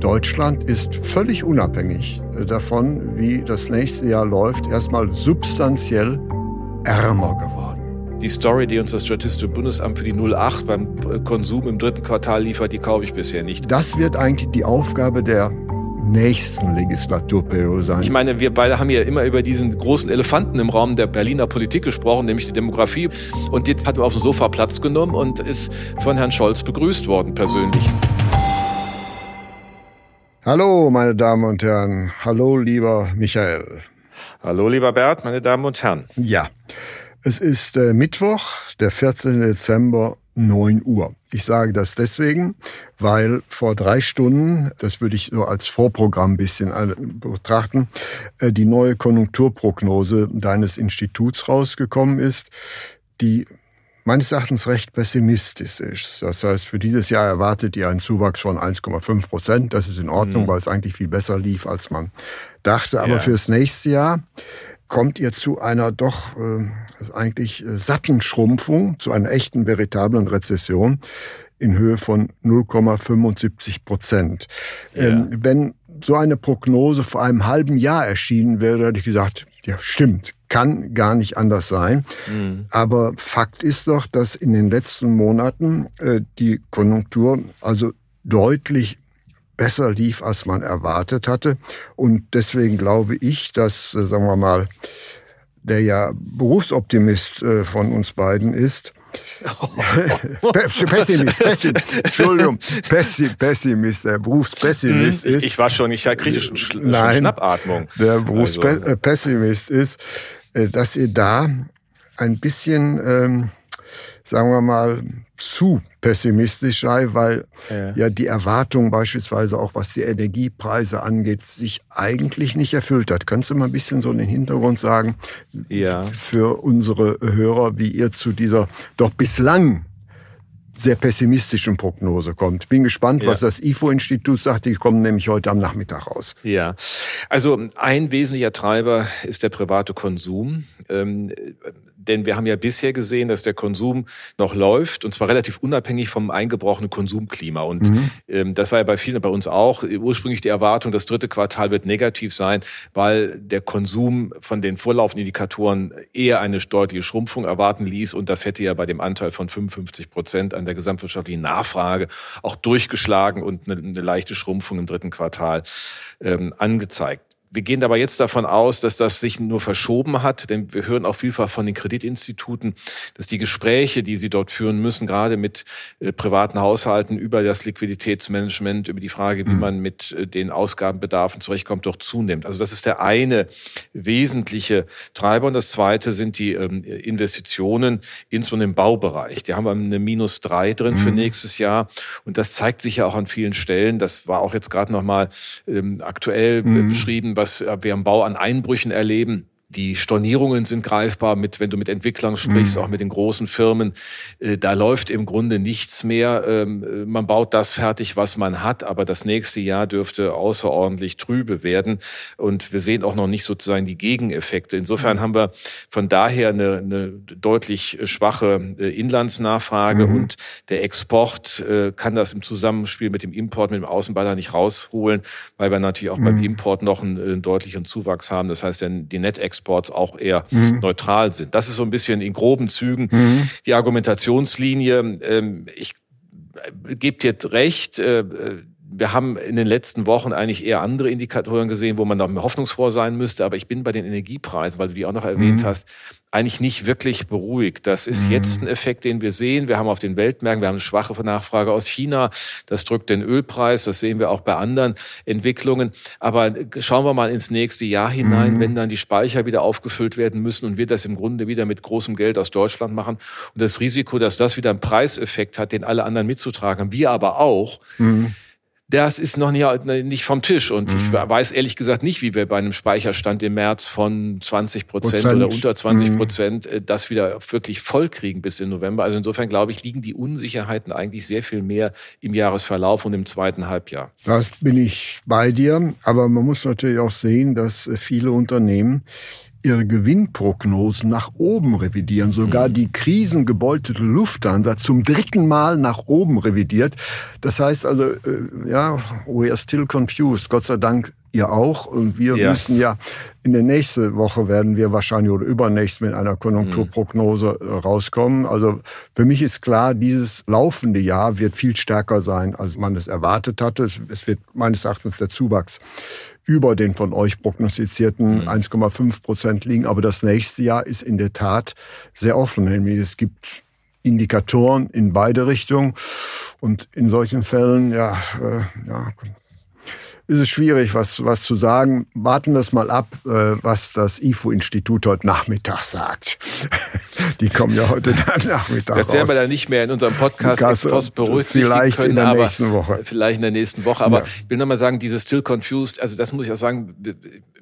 Deutschland ist völlig unabhängig davon, wie das nächste Jahr läuft, erstmal substanziell ärmer geworden. Die Story, die uns das Statistische Bundesamt für die 08 beim Konsum im dritten Quartal liefert, die kaufe ich bisher nicht. Das wird eigentlich die Aufgabe der nächsten Legislaturperiode sein. Ich meine, wir beide haben ja immer über diesen großen Elefanten im Raum der Berliner Politik gesprochen, nämlich die Demografie. Und jetzt hat er auf dem Sofa Platz genommen und ist von Herrn Scholz begrüßt worden persönlich. Hallo, meine Damen und Herren. Hallo, lieber Michael. Hallo, lieber Bert, meine Damen und Herren. Ja, es ist äh, Mittwoch, der 14. Dezember, 9 Uhr. Ich sage das deswegen, weil vor drei Stunden, das würde ich so als Vorprogramm ein bisschen äh, betrachten, äh, die neue Konjunkturprognose deines Instituts rausgekommen ist, die meines Erachtens recht pessimistisch ist. Das heißt, für dieses Jahr erwartet ihr einen Zuwachs von 1,5 Prozent. Das ist in Ordnung, mhm. weil es eigentlich viel besser lief, als man dachte. Aber ja. fürs nächste Jahr kommt ihr zu einer doch äh, eigentlich äh, satten Schrumpfung, zu einer echten, veritablen Rezession in Höhe von 0,75 Prozent. Ja. Ähm, wenn so eine Prognose vor einem halben Jahr erschienen wäre, hätte ich gesagt, ja, stimmt, kann gar nicht anders sein. Mhm. Aber Fakt ist doch, dass in den letzten Monaten äh, die Konjunktur also deutlich besser lief, als man erwartet hatte. Und deswegen glaube ich, dass, äh, sagen wir mal, der ja Berufsoptimist äh, von uns beiden ist, Pessimist, Pessimist, Entschuldigung, Pessimist, der Berufspessimist hm, ist. Ich war schon, ich kriege schon, Sch Nein, Schnappatmung. Der Berufspessimist also. ist, äh, dass ihr da ein bisschen, ähm, sagen wir mal, zu pessimistisch sei, weil ja. ja. die Erwartung beispielsweise auch was die Energiepreise angeht, sich eigentlich nicht erfüllt hat. Kannst du mal ein bisschen so in den Hintergrund sagen ja. für unsere Hörer, wie ihr zu dieser doch bislang sehr pessimistischen Prognose kommt. Bin gespannt, ja. was das IFO-Institut sagt. Die kommen nämlich heute am Nachmittag raus. Ja, also ein wesentlicher Treiber ist der private Konsum. Ähm, denn wir haben ja bisher gesehen, dass der Konsum noch läuft und zwar relativ unabhängig vom eingebrochenen Konsumklima. Und mhm. ähm, das war ja bei vielen, bei uns auch, ursprünglich die Erwartung, das dritte Quartal wird negativ sein, weil der Konsum von den vorlaufenden Indikatoren eher eine deutliche Schrumpfung erwarten ließ. Und das hätte ja bei dem Anteil von 55 Prozent an der gesamtwirtschaftlichen Nachfrage auch durchgeschlagen und eine, eine leichte Schrumpfung im dritten Quartal ähm, angezeigt. Wir gehen aber jetzt davon aus, dass das sich nur verschoben hat, denn wir hören auch vielfach von den Kreditinstituten, dass die Gespräche, die sie dort führen müssen, gerade mit äh, privaten Haushalten über das Liquiditätsmanagement, über die Frage, wie mhm. man mit äh, den Ausgabenbedarfen zurechtkommt, doch zunimmt. Also das ist der eine wesentliche Treiber. Und das zweite sind die ähm, Investitionen, insbesondere im Baubereich. Die haben wir eine Minus drei drin mhm. für nächstes Jahr. Und das zeigt sich ja auch an vielen Stellen. Das war auch jetzt gerade nochmal ähm, aktuell mhm. beschrieben was wir am Bau an Einbrüchen erleben. Die Stornierungen sind greifbar mit, wenn du mit Entwicklern sprichst, mhm. auch mit den großen Firmen. Äh, da läuft im Grunde nichts mehr. Ähm, man baut das fertig, was man hat, aber das nächste Jahr dürfte außerordentlich trübe werden. Und wir sehen auch noch nicht sozusagen die Gegeneffekte. Insofern mhm. haben wir von daher eine, eine deutlich schwache äh, Inlandsnachfrage mhm. und der Export äh, kann das im Zusammenspiel mit dem Import, mit dem Außenballer nicht rausholen, weil wir natürlich auch beim mhm. Import noch einen, einen deutlichen Zuwachs haben. Das heißt, die Net-Export Exports auch eher mhm. neutral sind. Das ist so ein bisschen in groben Zügen mhm. die Argumentationslinie. Ähm, ich äh, gebe dir recht, äh, wir haben in den letzten Wochen eigentlich eher andere Indikatoren gesehen, wo man noch hoffnungsfroh sein müsste. Aber ich bin bei den Energiepreisen, weil du die auch noch erwähnt mhm. hast, eigentlich nicht wirklich beruhigt. Das ist mhm. jetzt ein Effekt, den wir sehen. Wir haben auf den Weltmärkten, wir haben eine schwache Nachfrage aus China. Das drückt den Ölpreis. Das sehen wir auch bei anderen Entwicklungen. Aber schauen wir mal ins nächste Jahr hinein, mhm. wenn dann die Speicher wieder aufgefüllt werden müssen und wir das im Grunde wieder mit großem Geld aus Deutschland machen. Und das Risiko, dass das wieder einen Preiseffekt hat, den alle anderen mitzutragen haben, wir aber auch. Mhm Das ist noch nicht, nicht vom Tisch. Und mhm. ich weiß ehrlich gesagt nicht, wie wir bei einem Speicherstand im März von 20 Prozent oder unter 20 mhm. Prozent mhm. das wieder wirklich voll kriegen bis in November. Also insofern glaube ich, liegen die Unsicherheiten eigentlich sehr viel mehr im Jahresverlauf und im zweiten Halbjahr. Das bin ich bei dir. Aber man muss natürlich auch sehen, dass viele Unternehmen ihre Gewinnprognosen nach oben revidieren. Sogar mhm. die krisengebeutete Lufthansa zum dritten Mal nach oben revidiert. Das heißt also, äh, ja, we are still confused. Gott sei Dank ihr auch. Und wir ja. müssen ja in der nächsten Woche werden wir wahrscheinlich oder übernächst mit einer Konjunkturprognose mhm. rauskommen. Also für mich ist klar, dieses laufende Jahr wird viel stärker sein, als man es erwartet hatte. Es wird meines Erachtens der Zuwachs über den von euch prognostizierten 1,5 mhm. Prozent liegen. Aber das nächste Jahr ist in der Tat sehr offen. Nämlich es gibt Indikatoren in beide Richtungen. Und in solchen Fällen, ja, äh, ja ist es schwierig, was, was zu sagen. Warten wir es mal ab, äh, was das IFO-Institut heute Nachmittag sagt. Die kommen ja heute Nachmittag Das werden wir dann nicht mehr in unserem Podcast Post berücksichtigen vielleicht können, in der nächsten Woche. Vielleicht in der nächsten Woche. Aber ja. ich will nochmal sagen, dieses Still Confused, also das muss ich auch sagen,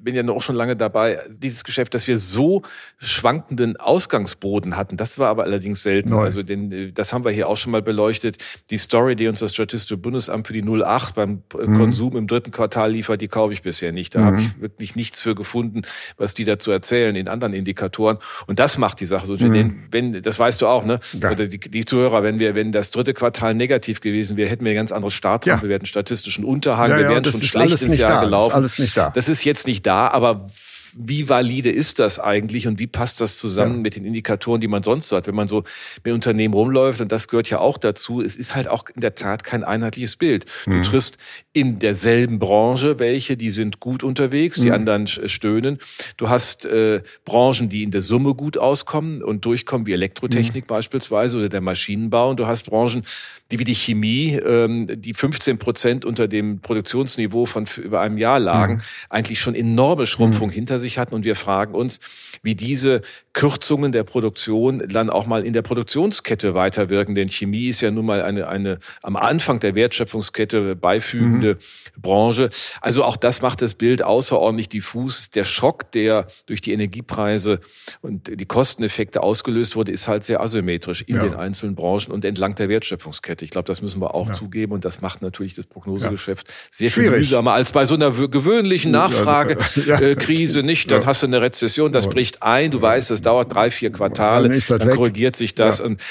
bin ja noch schon lange dabei, dieses Geschäft, dass wir so schwankenden Ausgangsboden hatten, das war aber allerdings selten. Neu. Also den, das haben wir hier auch schon mal beleuchtet. Die Story, die uns das Statistische Bundesamt für die 08 beim mhm. Konsum im dritten Quartal liefert, die kaufe ich bisher nicht. Da mhm. habe ich wirklich nichts für gefunden, was die dazu erzählen in anderen Indikatoren. Und das macht die Sache so. Mhm. Wenn, das weißt du auch, ne? Ja. Oder die, die, Zuhörer, wenn wir, wenn das dritte Quartal negativ gewesen wäre, hätten wir ein ganz anderes Startrampe, ja. wir hätten statistischen Unterhang, ja, wir wären schon schlecht ins Jahr da. gelaufen. Das ist alles nicht da. Das ist jetzt nicht da, aber wie valide ist das eigentlich und wie passt das zusammen ja. mit den Indikatoren, die man sonst so hat, wenn man so mit Unternehmen rumläuft und das gehört ja auch dazu. Es ist halt auch in der Tat kein einheitliches Bild. Du mhm. triffst in derselben Branche welche, die sind gut unterwegs, die mhm. anderen stöhnen. Du hast äh, Branchen, die in der Summe gut auskommen und durchkommen, wie Elektrotechnik mhm. beispielsweise oder der Maschinenbau. Und du hast Branchen, die wie die Chemie, ähm, die 15 Prozent unter dem Produktionsniveau von über einem Jahr lagen, mhm. eigentlich schon enorme Schrumpfung mhm. hinter sich hatten. Und wir fragen uns, wie diese Kürzungen der Produktion dann auch mal in der Produktionskette weiterwirken. Denn Chemie ist ja nun mal eine, eine am Anfang der Wertschöpfungskette beifügende mhm. Branche. Also auch das macht das Bild außerordentlich diffus. Der Schock, der durch die Energiepreise und die Kosteneffekte ausgelöst wurde, ist halt sehr asymmetrisch in ja. den einzelnen Branchen und entlang der Wertschöpfungskette. Ich glaube, das müssen wir auch ja. zugeben und das macht natürlich das Prognosegeschäft ja. sehr Schwierig. viel mühsamer als bei so einer gewöhnlichen Nachfragekrise. Nicht, dann hast du eine Rezession, das bricht ein, du weißt, das dauert drei, vier Quartale, dann, dann korrigiert sich das. Und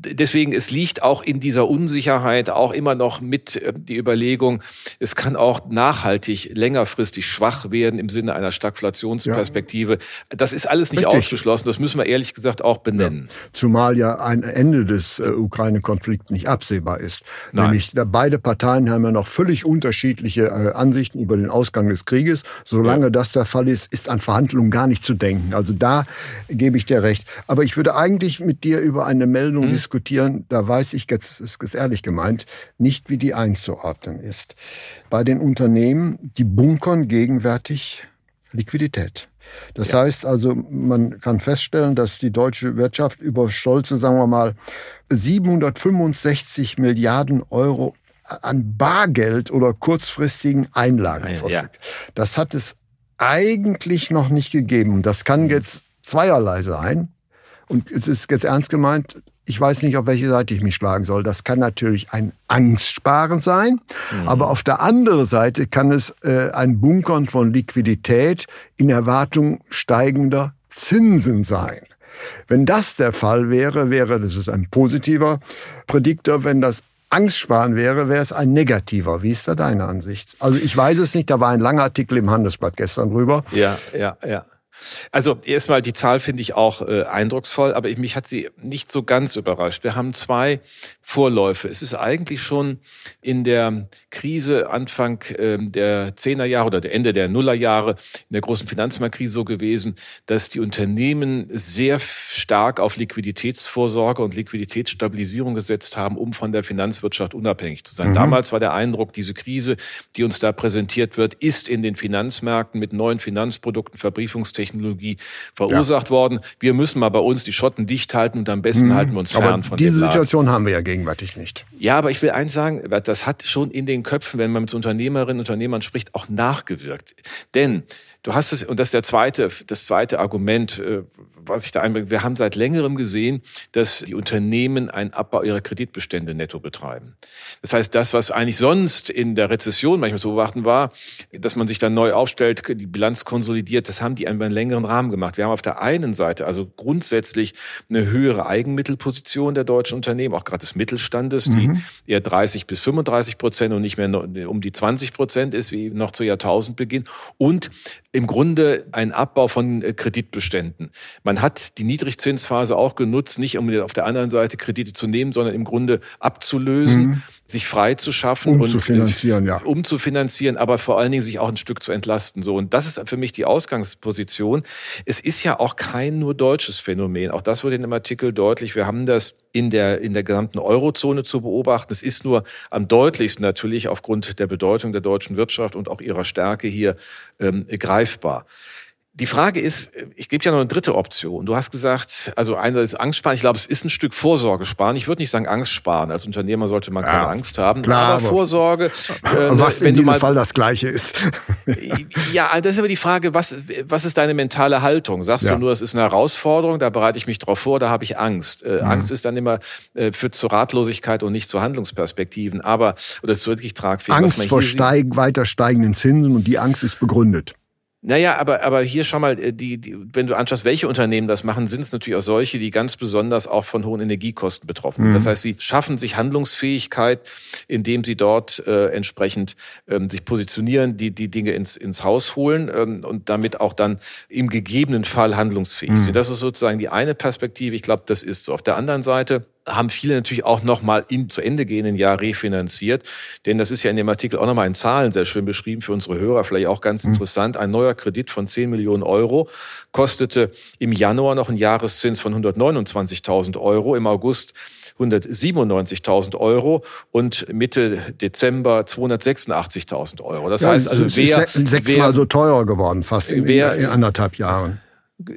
deswegen, es liegt auch in dieser Unsicherheit auch immer noch mit äh, die Überlegung, es kann auch nachhaltig längerfristig schwach werden im Sinne einer Stagflationsperspektive. Ja. Das ist alles nicht Richtig. ausgeschlossen. Das müssen wir ehrlich gesagt auch benennen. Ja. Zumal ja ein Ende des äh, Ukraine-Konflikts nicht absehbar ist. Nein. Nämlich beide Parteien haben ja noch völlig unterschiedliche äh, Ansichten über den Ausgang des Krieges. Solange ja. das der Fall ist, ist an Verhandlungen gar nicht zu denken. Also da gebe ich dir recht. Aber ich würde eigentlich mit dir über eine Meldung hm diskutieren, da weiß ich, jetzt ist es ehrlich gemeint, nicht, wie die einzuordnen ist. Bei den Unternehmen, die bunkern gegenwärtig Liquidität. Das ja. heißt also, man kann feststellen, dass die deutsche Wirtschaft über stolze, sagen wir mal, 765 Milliarden Euro an Bargeld oder kurzfristigen Einlagen verfügt. Ja. Das hat es eigentlich noch nicht gegeben. Das kann mhm. jetzt zweierlei sein. Und es ist jetzt ernst gemeint, ich weiß nicht, auf welche Seite ich mich schlagen soll. Das kann natürlich ein Angstsparen sein, mhm. aber auf der anderen Seite kann es äh, ein Bunkern von Liquidität in Erwartung steigender Zinsen sein. Wenn das der Fall wäre, wäre das ist ein positiver Prädiktor. Wenn das Angstsparen wäre, wäre es ein negativer. Wie ist da deine Ansicht? Also ich weiß es nicht, da war ein langer Artikel im Handelsblatt gestern drüber. Ja, ja, ja. Also erstmal die Zahl finde ich auch äh, eindrucksvoll, aber ich, mich hat sie nicht so ganz überrascht. Wir haben zwei Vorläufe. Es ist eigentlich schon in der Krise Anfang äh, der Zehnerjahre oder der Ende der Nullerjahre in der großen Finanzmarktkrise so gewesen, dass die Unternehmen sehr stark auf Liquiditätsvorsorge und Liquiditätsstabilisierung gesetzt haben, um von der Finanzwirtschaft unabhängig zu sein. Mhm. Damals war der Eindruck, diese Krise, die uns da präsentiert wird, ist in den Finanzmärkten mit neuen Finanzprodukten, Verbriefungstechniken Hochtechnologie verursacht ja. worden. Wir müssen mal bei uns die Schotten dicht halten und am besten mhm. halten wir uns fern aber von Diese Situation haben wir ja gegenwärtig nicht. Ja, aber ich will eins sagen, das hat schon in den Köpfen, wenn man mit Unternehmerinnen und Unternehmern spricht, auch nachgewirkt. Denn du hast es, und das ist der zweite, das zweite Argument, äh, was ich da einbringe. Wir haben seit längerem gesehen, dass die Unternehmen einen Abbau ihrer Kreditbestände netto betreiben. Das heißt, das, was eigentlich sonst in der Rezession manchmal zu beobachten war, dass man sich dann neu aufstellt, die Bilanz konsolidiert, das haben die über einen längeren Rahmen gemacht. Wir haben auf der einen Seite also grundsätzlich eine höhere Eigenmittelposition der deutschen Unternehmen, auch gerade des Mittelstandes, die mhm. eher 30 bis 35 Prozent und nicht mehr um die 20 Prozent ist, wie noch zu Jahrtausendbeginn. Und im Grunde ein Abbau von äh, Kreditbeständen. Man hat die Niedrigzinsphase auch genutzt, nicht um auf der anderen Seite Kredite zu nehmen, sondern im Grunde abzulösen, mhm. Sich frei zu schaffen um und zu finanzieren, ja. um zu finanzieren, aber vor allen Dingen sich auch ein Stück zu entlasten. So und das ist für mich die Ausgangsposition. Es ist ja auch kein nur deutsches Phänomen. Auch das wurde in dem Artikel deutlich. Wir haben das in der, in der gesamten Eurozone zu beobachten. Es ist nur am deutlichsten natürlich aufgrund der Bedeutung der deutschen Wirtschaft und auch ihrer Stärke hier ähm, greifbar. Die Frage ist, ich gebe ja noch eine dritte Option. Du hast gesagt, also einerseits Angst sparen. Ich glaube, es ist ein Stück Vorsorge sparen. Ich würde nicht sagen Angst sparen. Als Unternehmer sollte man keine ja, Angst haben. Klar, aber, Vorsorge. Äh, was in jedem Fall das Gleiche ist. ja, das ist aber die Frage, was, was ist deine mentale Haltung? Sagst ja. du nur, es ist eine Herausforderung, da bereite ich mich drauf vor, da habe ich Angst. Äh, mhm. Angst ist dann immer äh, führt zur Ratlosigkeit und nicht zu Handlungsperspektiven. Aber, oder es ist wirklich tragfähig. Angst vor steig, weiter steigenden Zinsen und die Angst ist begründet. Naja, aber, aber hier schau mal, äh, die, die, wenn du anschaust, welche Unternehmen das machen, sind es natürlich auch solche, die ganz besonders auch von hohen Energiekosten betroffen sind. Mhm. Das heißt, sie schaffen sich Handlungsfähigkeit, indem sie dort äh, entsprechend ähm, sich positionieren, die, die Dinge ins, ins Haus holen ähm, und damit auch dann im gegebenen Fall handlungsfähig mhm. sind. Das ist sozusagen die eine Perspektive. Ich glaube, das ist so. Auf der anderen Seite haben viele natürlich auch nochmal im zu Ende gehenden Jahr refinanziert. Denn das ist ja in dem Artikel auch nochmal in Zahlen sehr schön beschrieben für unsere Hörer, vielleicht auch ganz mhm. interessant. Ein neuer Kredit von 10 Millionen Euro kostete im Januar noch einen Jahreszins von 129.000 Euro, im August 197.000 Euro und Mitte Dezember 286.000 Euro. Das heißt also, wer, sechsmal so teuer geworden, fast in, wer, in anderthalb Jahren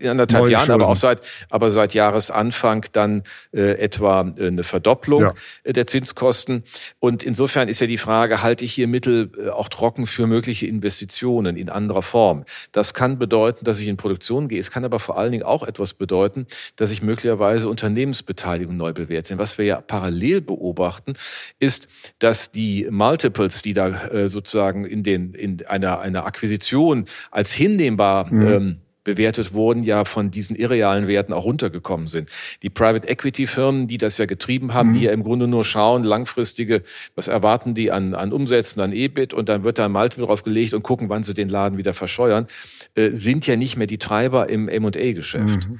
anderthalb Jahren, aber auch seit, aber seit Jahresanfang dann äh, etwa äh, eine Verdopplung ja. Der Zinskosten. Und insofern ist ja die Frage, halte ich hier Mittel äh, auch trocken für mögliche Investitionen in anderer Form? Das kann bedeuten, dass ich in Produktion gehe. Es kann aber vor allen Dingen auch etwas bedeuten, dass ich möglicherweise Unternehmensbeteiligung neu bewerte. Denn was wir ja parallel beobachten, ist, dass die Multiples, die da äh, sozusagen in den, in einer, einer Akquisition als hinnehmbar mhm. ähm, bewertet wurden, ja von diesen irrealen Werten auch runtergekommen sind. Die Private Equity Firmen, die das ja getrieben haben, mhm. die ja im Grunde nur schauen, langfristige, was erwarten die an, an Umsätzen, an EBIT und dann wird da ein Multiple drauf gelegt und gucken, wann sie den Laden wieder verscheuern, äh, sind ja nicht mehr die Treiber im M&A-Geschäft. Mhm.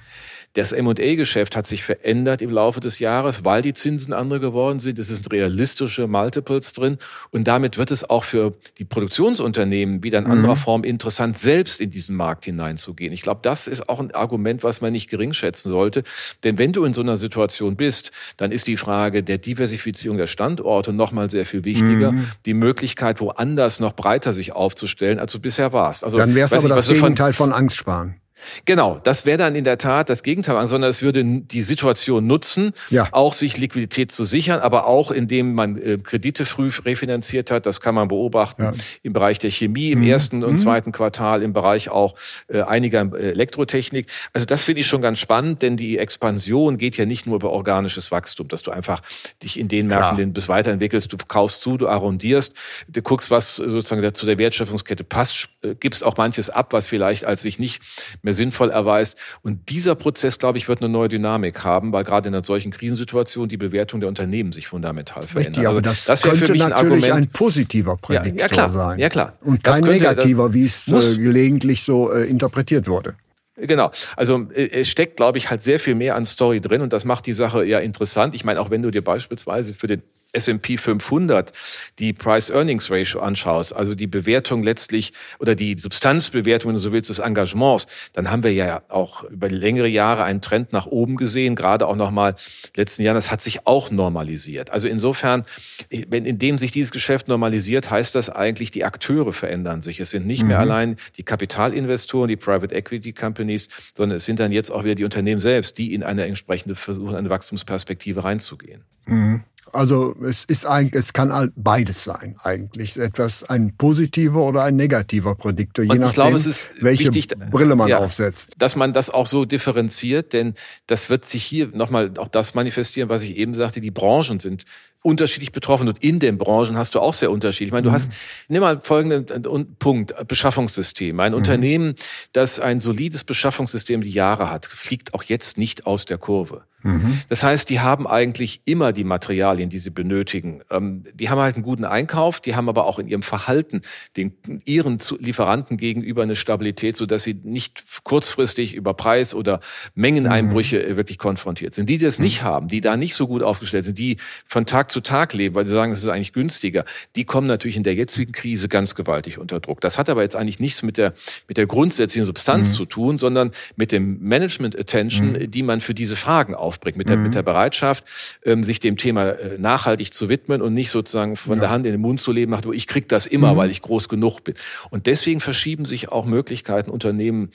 Das M&A-Geschäft hat sich verändert im Laufe des Jahres, weil die Zinsen andere geworden sind. Es sind realistische Multiples drin. Und damit wird es auch für die Produktionsunternehmen wieder in anderer mhm. Form interessant, selbst in diesen Markt hineinzugehen. Ich glaube, das ist auch ein Argument, was man nicht gering schätzen sollte. Denn wenn du in so einer Situation bist, dann ist die Frage der Diversifizierung der Standorte nochmal sehr viel wichtiger. Mhm. Die Möglichkeit, woanders noch breiter sich aufzustellen, als du bisher warst. Also, dann wäre es aber das Gegenteil von Angst sparen. Genau, das wäre dann in der Tat das Gegenteil, sondern es würde die Situation nutzen, ja. auch sich Liquidität zu sichern, aber auch indem man äh, Kredite früh refinanziert hat. Das kann man beobachten ja. im Bereich der Chemie im mhm. ersten und mhm. zweiten Quartal, im Bereich auch äh, einiger Elektrotechnik. Also das finde ich schon ganz spannend, denn die Expansion geht ja nicht nur über organisches Wachstum, dass du einfach dich in den Märkten den bis weiterentwickelst, du kaufst zu, du arrondierst, du guckst, was sozusagen zu der Wertschöpfungskette passt, äh, gibst auch manches ab, was vielleicht als sich nicht mehr sinnvoll erweist. Und dieser Prozess, glaube ich, wird eine neue Dynamik haben, weil gerade in einer solchen Krisensituation die Bewertung der Unternehmen sich fundamental verändert. Richtig, aber also, das, das könnte ein natürlich Argument, ein positiver Prädiktor ja, ja, klar, sein. Ja, klar. Und kein könnte, negativer, wie es äh, gelegentlich so äh, interpretiert wurde. Genau. Also äh, es steckt, glaube ich, halt sehr viel mehr an Story drin und das macht die Sache ja interessant. Ich meine, auch wenn du dir beispielsweise für den S&P 500 die Price-Earnings-Ratio anschaust, also die Bewertung letztlich oder die Substanzbewertung, wenn du so willst, des Engagements, dann haben wir ja auch über längere Jahre einen Trend nach oben gesehen, gerade auch nochmal letzten Jahren, das hat sich auch normalisiert. Also insofern, wenn indem sich dieses Geschäft normalisiert, heißt das eigentlich, die Akteure verändern sich. Es sind nicht mhm. mehr allein die Kapitalinvestoren, die Private Equity Companies, sondern es sind dann jetzt auch wieder die Unternehmen selbst, die in eine entsprechende versuchen, eine Wachstumsperspektive reinzugehen. Mhm. Also es ist eigentlich, es kann beides sein eigentlich. Etwas ein positiver oder ein negativer Prädiktor, je nachdem, glaube, welche wichtig, Brille man ja, aufsetzt. Dass man das auch so differenziert, denn das wird sich hier nochmal auch das manifestieren, was ich eben sagte, die Branchen sind unterschiedlich betroffen und in den Branchen hast du auch sehr unterschiedlich. Ich meine, du mhm. hast, nimm mal folgenden Punkt, Beschaffungssystem. Ein mhm. Unternehmen, das ein solides Beschaffungssystem die Jahre hat, fliegt auch jetzt nicht aus der Kurve. Mhm. Das heißt, die haben eigentlich immer die Materialien, die sie benötigen. Ähm, die haben halt einen guten Einkauf, die haben aber auch in ihrem Verhalten den, ihren Lieferanten gegenüber eine Stabilität, so dass sie nicht kurzfristig über Preis oder Mengeneinbrüche mhm. wirklich konfrontiert sind. Die, die das mhm. nicht haben, die da nicht so gut aufgestellt sind, die von Tag zu Tag leben, weil sie sagen, es ist eigentlich günstiger, die kommen natürlich in der jetzigen Krise ganz gewaltig unter Druck. Das hat aber jetzt eigentlich nichts mit der, mit der grundsätzlichen Substanz mhm. zu tun, sondern mit dem Management Attention, mhm. die man für diese Fragen auf aufbringt, mit der, mhm. mit der Bereitschaft, ähm, sich dem Thema äh, nachhaltig zu widmen und nicht sozusagen von ja. der Hand in den Mund zu leben, nach, ich krieg das immer, mhm. weil ich groß genug bin. Und deswegen verschieben sich auch Möglichkeiten, Unternehmen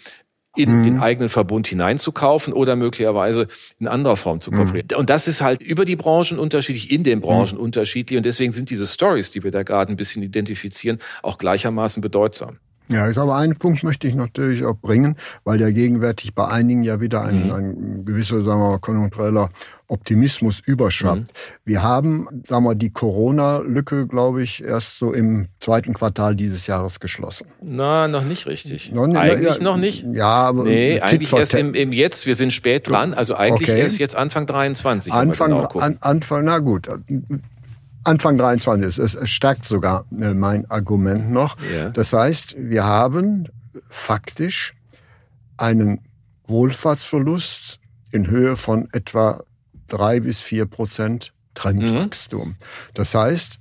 in mhm. den eigenen Verbund hineinzukaufen oder möglicherweise in anderer Form zu kooperieren. Mhm. Und das ist halt über die Branchen unterschiedlich, in den Branchen mhm. unterschiedlich. Und deswegen sind diese Stories, die wir da gerade ein bisschen identifizieren, auch gleichermaßen bedeutsam. Ja, ist aber ein Punkt möchte ich natürlich auch bringen, weil ja gegenwärtig bei einigen ja wieder ein, mhm. ein gewisser, sagen wir mal, konjunktureller Optimismus überschwappt. Mhm. Wir haben, sagen wir, die Corona-Lücke, glaube ich, erst so im zweiten Quartal dieses Jahres geschlossen. Na, noch nicht richtig. Noch, eigentlich ja, noch nicht. Ja, aber nee, eigentlich erst im, im Jetzt. Wir sind spät dran. Also eigentlich okay. erst jetzt Anfang 23. Anfang, genau an, Anfang, na gut. Anfang 23. Es, es stärkt sogar äh, mein Argument noch. Ja. Das heißt, wir haben faktisch einen Wohlfahrtsverlust in Höhe von etwa drei bis vier Prozent Trendwachstum. Mhm. Das heißt,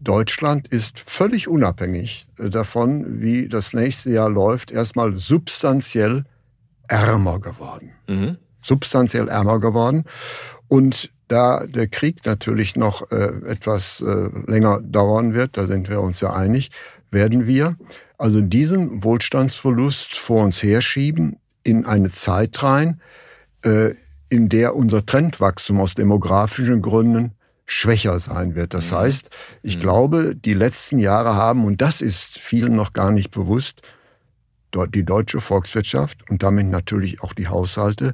Deutschland ist völlig unabhängig äh, davon, wie das nächste Jahr läuft, erstmal substanziell ärmer geworden. Mhm. Substanziell ärmer geworden. Und da der Krieg natürlich noch äh, etwas äh, länger dauern wird, da sind wir uns ja einig, werden wir also diesen Wohlstandsverlust vor uns herschieben in eine Zeit rein, äh, in der unser Trendwachstum aus demografischen Gründen schwächer sein wird. Das mhm. heißt, ich mhm. glaube, die letzten Jahre haben, und das ist vielen noch gar nicht bewusst, die deutsche Volkswirtschaft und damit natürlich auch die Haushalte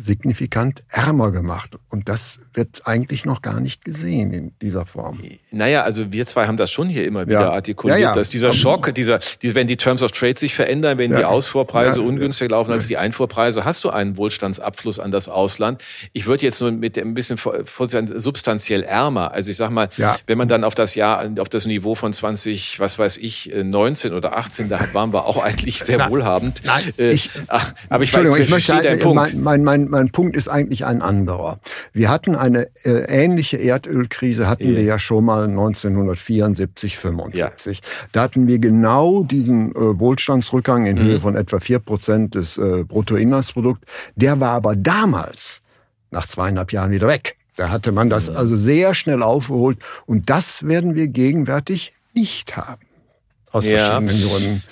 signifikant ärmer gemacht. Und das wird eigentlich noch gar nicht gesehen in dieser Form. Naja, also wir zwei haben das schon hier immer wieder ja. artikuliert, ja, ja. dass dieser Schock, dieser, die, wenn die Terms of Trade sich verändern, wenn die Ausfuhrpreise ungünstig laufen als die Einfuhrpreise, hast du einen Wohlstandsabfluss an das Ausland. Ich würde jetzt nur mit ein bisschen substanziell ärmer. Also ich sag mal, wenn man dann auf das Jahr, auf das Niveau von 20, was weiß ich, 19 oder 18, da waren wir auch eigentlich sehr Na, wohlhabend. Nein, äh, ich, aber ich, Entschuldigung, ich, möchte Punkt. Mein, mein, mein, mein Punkt ist eigentlich ein anderer. Wir hatten eine äh, ähnliche Erdölkrise, hatten ja. wir ja schon mal 1974, 75. Ja. Da hatten wir genau diesen äh, Wohlstandsrückgang in mhm. Höhe von etwa vier Prozent des äh, Bruttoinlandsprodukts. Der war aber damals nach zweieinhalb Jahren wieder weg. Da hatte man das mhm. also sehr schnell aufgeholt. Und das werden wir gegenwärtig nicht haben. Aus ja. verschiedenen Gründen.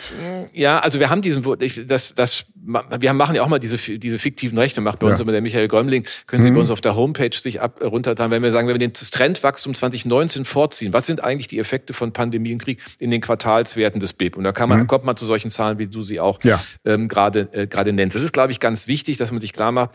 Ja, also wir haben diesen, das, das wir machen ja auch mal diese, diese fiktiven Rechnungen, macht bei ja. uns immer der Michael Gräumling, können Sie mhm. bei uns auf der Homepage sich ab, runtertun, wenn wir sagen, wenn wir das Trendwachstum 2019 vorziehen, was sind eigentlich die Effekte von Pandemie und Krieg in den Quartalswerten des BIP? Und da kann man, mhm. kommt man zu solchen Zahlen, wie du sie auch ja. ähm, gerade äh, gerade nennst. Das ist, glaube ich, ganz wichtig, dass man sich klar macht,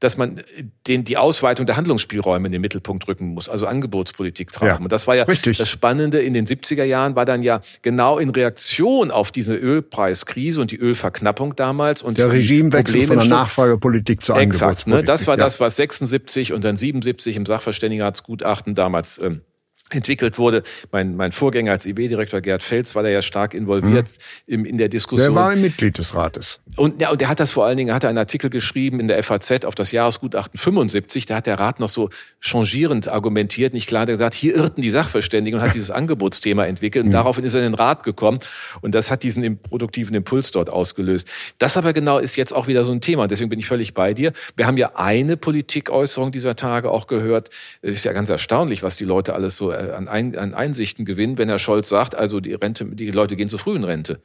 dass man den, die Ausweitung der Handlungsspielräume in den Mittelpunkt rücken muss, also Angebotspolitik treiben. Ja. Und das war ja Richtig. das Spannende in den 70er Jahren, war dann ja genau in Reaktion auf diese Ölpreiskrise und die Ölverknappung damals und der Regimewechsel von der Nachfragepolitik zur Exakt, Angebotspolitik. Ne? Das war ja. das, was 76 und dann 77 im Sachverständigenratsgutachten damals ähm, entwickelt wurde. Mein, mein Vorgänger als IB-Direktor Gerd Fels war da ja stark involviert mhm. im, in der Diskussion. Der war ein Mitglied des Rates. Und, ja, und der hat das vor allen Dingen, hat einen Artikel geschrieben in der FAZ auf das Jahresgutachten 75. Da hat der Rat noch so changierend argumentiert, nicht klar, der gesagt, hier irrten die Sachverständigen und hat dieses Angebotsthema entwickelt. Und mhm. daraufhin ist er in den Rat gekommen. Und das hat diesen produktiven Impuls dort ausgelöst. Das aber genau ist jetzt auch wieder so ein Thema. Und deswegen bin ich völlig bei dir. Wir haben ja eine Politikäußerung dieser Tage auch gehört. Es ist ja ganz erstaunlich, was die Leute alles so äh, an, Ein an Einsichten gewinnen, wenn Herr Scholz sagt, also die Rente, die Leute gehen zu früh in Rente.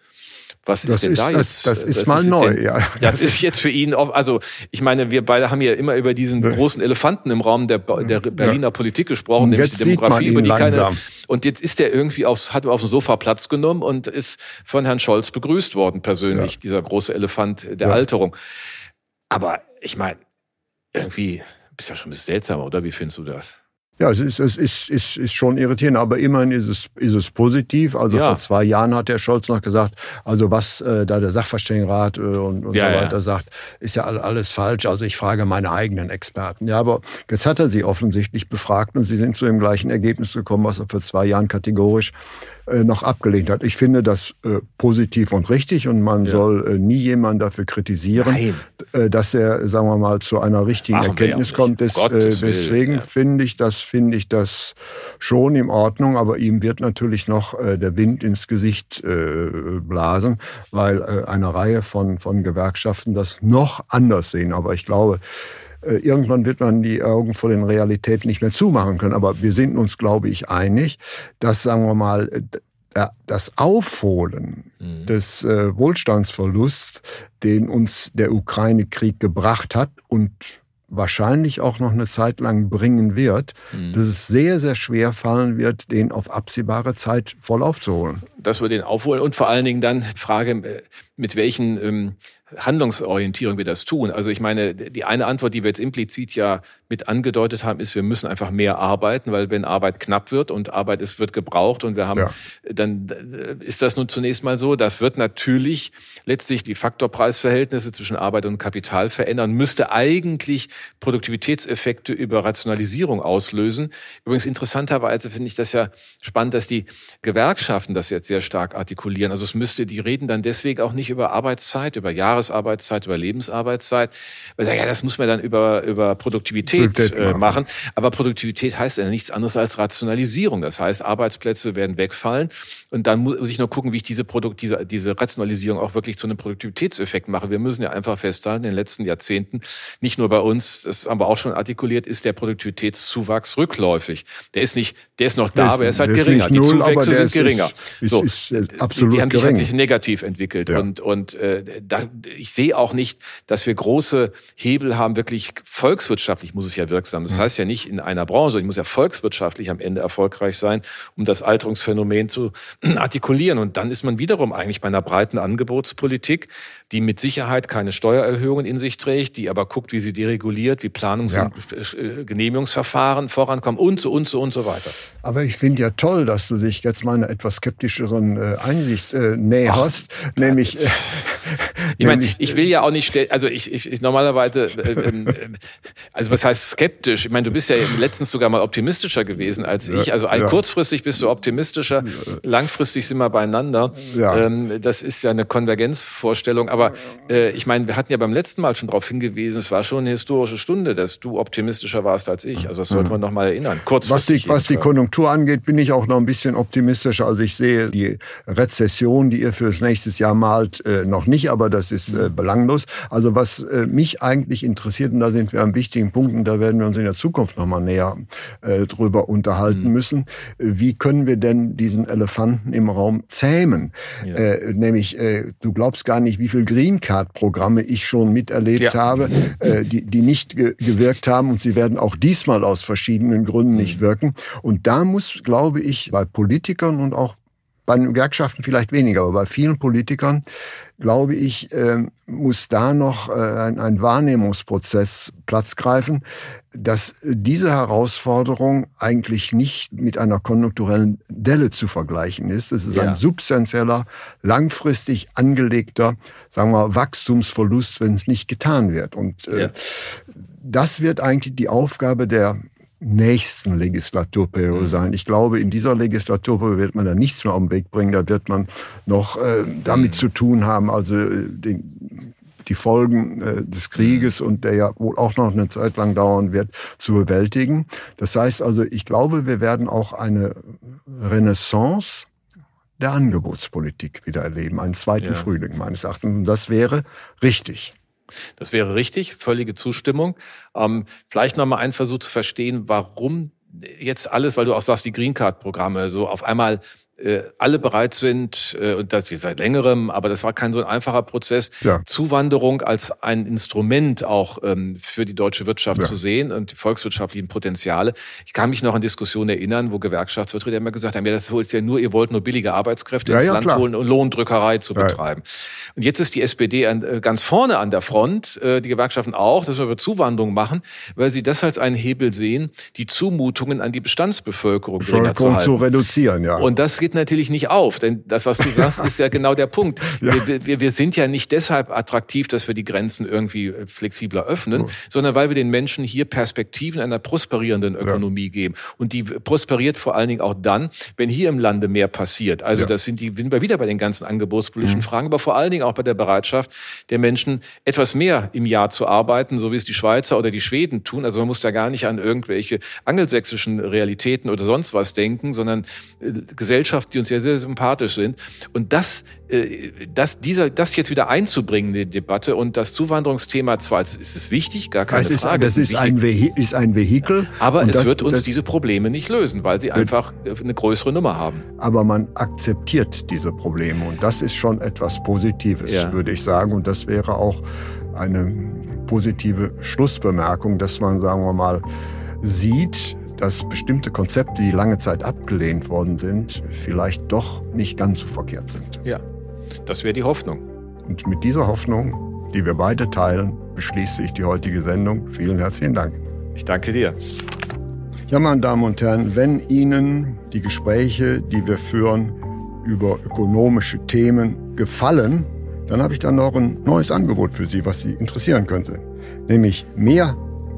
Was ist das denn ist, da jetzt? Das, das ist das mal ist neu, denn, ja. Das, das ist jetzt für ihn, auch, also ich meine, wir beide haben ja immer über diesen großen Elefanten im Raum der, der Berliner ja. Politik gesprochen, nämlich die Demografie, über die keine. Und jetzt ist er irgendwie aufs, hat auf dem Sofa Platz genommen und ist von Herrn Scholz begrüßt worden persönlich, ja. dieser große Elefant der ja. Alterung. Aber ich meine, irgendwie bist ja schon ein bisschen seltsamer, oder? Wie findest du das? Ja, es ist, es ist, ist, ist schon irritierend, aber immerhin ist es, ist es positiv. Also ja. vor zwei Jahren hat der Scholz noch gesagt, also was äh, da der Sachverständigenrat äh, und, und ja, so weiter ja. sagt, ist ja alles falsch. Also ich frage meine eigenen Experten. Ja, aber jetzt hat er sie offensichtlich befragt und sie sind zu dem gleichen Ergebnis gekommen, was er vor zwei Jahren kategorisch äh, noch abgelehnt hat. Ich finde das äh, positiv und richtig und man soll äh, nie jemanden dafür kritisieren, äh, dass er, sagen wir mal, zu einer richtigen Machen Erkenntnis kommt. Des, äh, deswegen finde ich das, finde ich das schon in Ordnung, aber ihm wird natürlich noch äh, der Wind ins Gesicht äh, blasen, weil äh, eine Reihe von, von Gewerkschaften das noch anders sehen. Aber ich glaube, äh, irgendwann wird man die Augen vor den Realitäten nicht mehr zumachen können. Aber wir sind uns, glaube ich, einig, dass, sagen wir mal, äh, das Aufholen mhm. des äh, Wohlstandsverlusts, den uns der Ukraine-Krieg gebracht hat und wahrscheinlich auch noch eine Zeit lang bringen wird, mhm. dass es sehr, sehr schwer fallen wird, den auf absehbare Zeit voll aufzuholen. Dass wir den aufholen und vor allen Dingen dann Frage, mit welchen ähm, Handlungsorientierung wir das tun. Also ich meine, die eine Antwort, die wir jetzt implizit ja mit angedeutet haben, ist, wir müssen einfach mehr arbeiten, weil wenn Arbeit knapp wird und Arbeit ist, wird gebraucht und wir haben, ja. dann ist das nun zunächst mal so. Das wird natürlich letztlich die Faktorpreisverhältnisse zwischen Arbeit und Kapital verändern, müsste eigentlich Produktivitätseffekte über Rationalisierung auslösen. Übrigens interessanterweise finde ich das ja spannend, dass die Gewerkschaften das jetzt sehr stark artikulieren. Also es müsste, die reden dann deswegen auch nicht über Arbeitszeit, über Jahres Jahresarbeitszeit, über Lebensarbeitszeit. Weil ja, das muss man dann über, über Produktivität äh, machen. Aber Produktivität heißt ja nichts anderes als Rationalisierung. Das heißt, Arbeitsplätze werden wegfallen. Und dann muss ich nur gucken, wie ich diese, Produkt, diese, diese Rationalisierung auch wirklich zu einem Produktivitätseffekt mache. Wir müssen ja einfach festhalten, in den letzten Jahrzehnten, nicht nur bei uns, das haben wir auch schon artikuliert, ist der Produktivitätszuwachs rückläufig. Der ist nicht, der ist noch da, aber er ist halt geringer. Die null, Zuwächse sind geringer. Ist, so, ist, ist absolut die, die haben sich, hat sich negativ entwickelt. Ja. Und, und äh, da, ich sehe auch nicht, dass wir große Hebel haben, wirklich volkswirtschaftlich muss es ja wirksam. Das mhm. heißt ja nicht in einer Branche, ich muss ja volkswirtschaftlich am Ende erfolgreich sein, um das Alterungsphänomen zu artikulieren. Und dann ist man wiederum eigentlich bei einer breiten Angebotspolitik, die mit Sicherheit keine Steuererhöhungen in sich trägt, die aber guckt, wie sie dereguliert, wie Planungs- ja. und äh, Genehmigungsverfahren vorankommen und so und so und so weiter. Aber ich finde ja toll, dass du dich jetzt meiner etwas skeptischeren äh, Einsicht äh, näherst, nämlich äh, ich meine, ich will ja auch nicht, also ich, ich, ich normalerweise, äh, ähm, äh, also was heißt skeptisch? Ich meine, du bist ja letztens sogar mal optimistischer gewesen als ich. Also ja. kurzfristig bist du optimistischer, langfristig sind wir beieinander. Ja. Ähm, das ist ja eine Konvergenzvorstellung. Aber äh, ich meine, wir hatten ja beim letzten Mal schon darauf hingewiesen, es war schon eine historische Stunde, dass du optimistischer warst als ich. Also das sollte man noch mal erinnern. Kurzfristig. Was die, was die Konjunktur angeht, bin ich auch noch ein bisschen optimistischer. Also ich sehe die Rezession, die ihr fürs nächste Jahr malt, äh, noch nicht, aber das ist äh, belanglos. Also was äh, mich eigentlich interessiert, und da sind wir an wichtigen Punkten, da werden wir uns in der Zukunft nochmal näher äh, drüber unterhalten mhm. müssen. Wie können wir denn diesen Elefanten im Raum zähmen? Ja. Äh, nämlich, äh, du glaubst gar nicht, wie viel Green Card Programme ich schon miterlebt ja. habe, äh, die, die nicht ge gewirkt haben und sie werden auch diesmal aus verschiedenen Gründen mhm. nicht wirken. Und da muss, glaube ich, bei Politikern und auch bei den Gewerkschaften vielleicht weniger, aber bei vielen Politikern, glaube ich, ähm, muss da noch äh, ein Wahrnehmungsprozess Platz greifen, dass diese Herausforderung eigentlich nicht mit einer konjunkturellen Delle zu vergleichen ist. Es ist ja. ein substanzieller, langfristig angelegter, sagen wir, Wachstumsverlust, wenn es nicht getan wird. Und äh, ja. das wird eigentlich die Aufgabe der nächsten Legislaturperiode mhm. sein. Ich glaube, in dieser Legislaturperiode wird man da nichts mehr auf den Weg bringen. Da wird man noch äh, damit mhm. zu tun haben, also äh, den, die Folgen äh, des Krieges und der ja wohl auch noch eine Zeit lang dauern wird, zu bewältigen. Das heißt also, ich glaube, wir werden auch eine Renaissance der Angebotspolitik wieder erleben, einen zweiten ja. Frühling meines Erachtens. Und das wäre richtig. Das wäre richtig, völlige Zustimmung. Ähm, vielleicht nochmal einen Versuch zu verstehen, warum jetzt alles, weil du auch sagst, die Green Card Programme so auf einmal äh, alle bereit sind, äh, und das seit längerem, aber das war kein so ein einfacher Prozess, ja. Zuwanderung als ein Instrument auch ähm, für die deutsche Wirtschaft ja. zu sehen und die volkswirtschaftlichen Potenziale. Ich kann mich noch an Diskussionen erinnern, wo Gewerkschaftsvertreter immer gesagt haben, ja, das ist ja nur, ihr wollt nur billige Arbeitskräfte ja, ins Land klar. holen und Lohndrückerei zu betreiben. Und jetzt ist die SPD an, äh, ganz vorne an der Front, äh, die Gewerkschaften auch, dass wir über Zuwanderung machen, weil sie das als einen Hebel sehen, die Zumutungen an die Bestandsbevölkerung Bevölkerung zu, zu reduzieren, ja. Und das geht natürlich nicht auf, denn das, was du sagst, ist ja genau der Punkt. ja. wir, wir, wir sind ja nicht deshalb attraktiv, dass wir die Grenzen irgendwie äh, flexibler öffnen, oh. sondern weil wir den Menschen hier Perspektiven einer prosperierenden Ökonomie ja. geben. Und die prosperiert vor allen Dingen auch dann, wenn hier im Lande mehr passiert. Also ja. das sind die, sind wir wieder bei den ganzen angebotspolitischen mhm. Fragen, aber vor allen Dingen auch bei der Bereitschaft der Menschen, etwas mehr im Jahr zu arbeiten, so wie es die Schweizer oder die Schweden tun. Also man muss da gar nicht an irgendwelche angelsächsischen Realitäten oder sonst was denken, sondern äh, Gesellschaft Gesellschaft, die uns ja sehr sympathisch sind. Und das, äh, das, dieser, das jetzt wieder einzubringen in die Debatte und das Zuwanderungsthema zwar ist es wichtig, gar keine das ist, Frage. Das ist ein, ist ein Vehikel. Aber es das, wird uns diese Probleme nicht lösen, weil sie einfach eine größere Nummer haben. Aber man akzeptiert diese Probleme und das ist schon etwas Positives, ja. würde ich sagen. Und das wäre auch eine positive Schlussbemerkung, dass man, sagen wir mal, sieht, dass bestimmte Konzepte, die lange Zeit abgelehnt worden sind, vielleicht doch nicht ganz so verkehrt sind. Ja, das wäre die Hoffnung. Und mit dieser Hoffnung, die wir beide teilen, beschließe ich die heutige Sendung. Vielen herzlichen Dank. Ich danke dir. Ja, meine Damen und Herren, wenn Ihnen die Gespräche, die wir führen über ökonomische Themen gefallen, dann habe ich dann noch ein neues Angebot für Sie, was Sie interessieren könnte. Nämlich mehr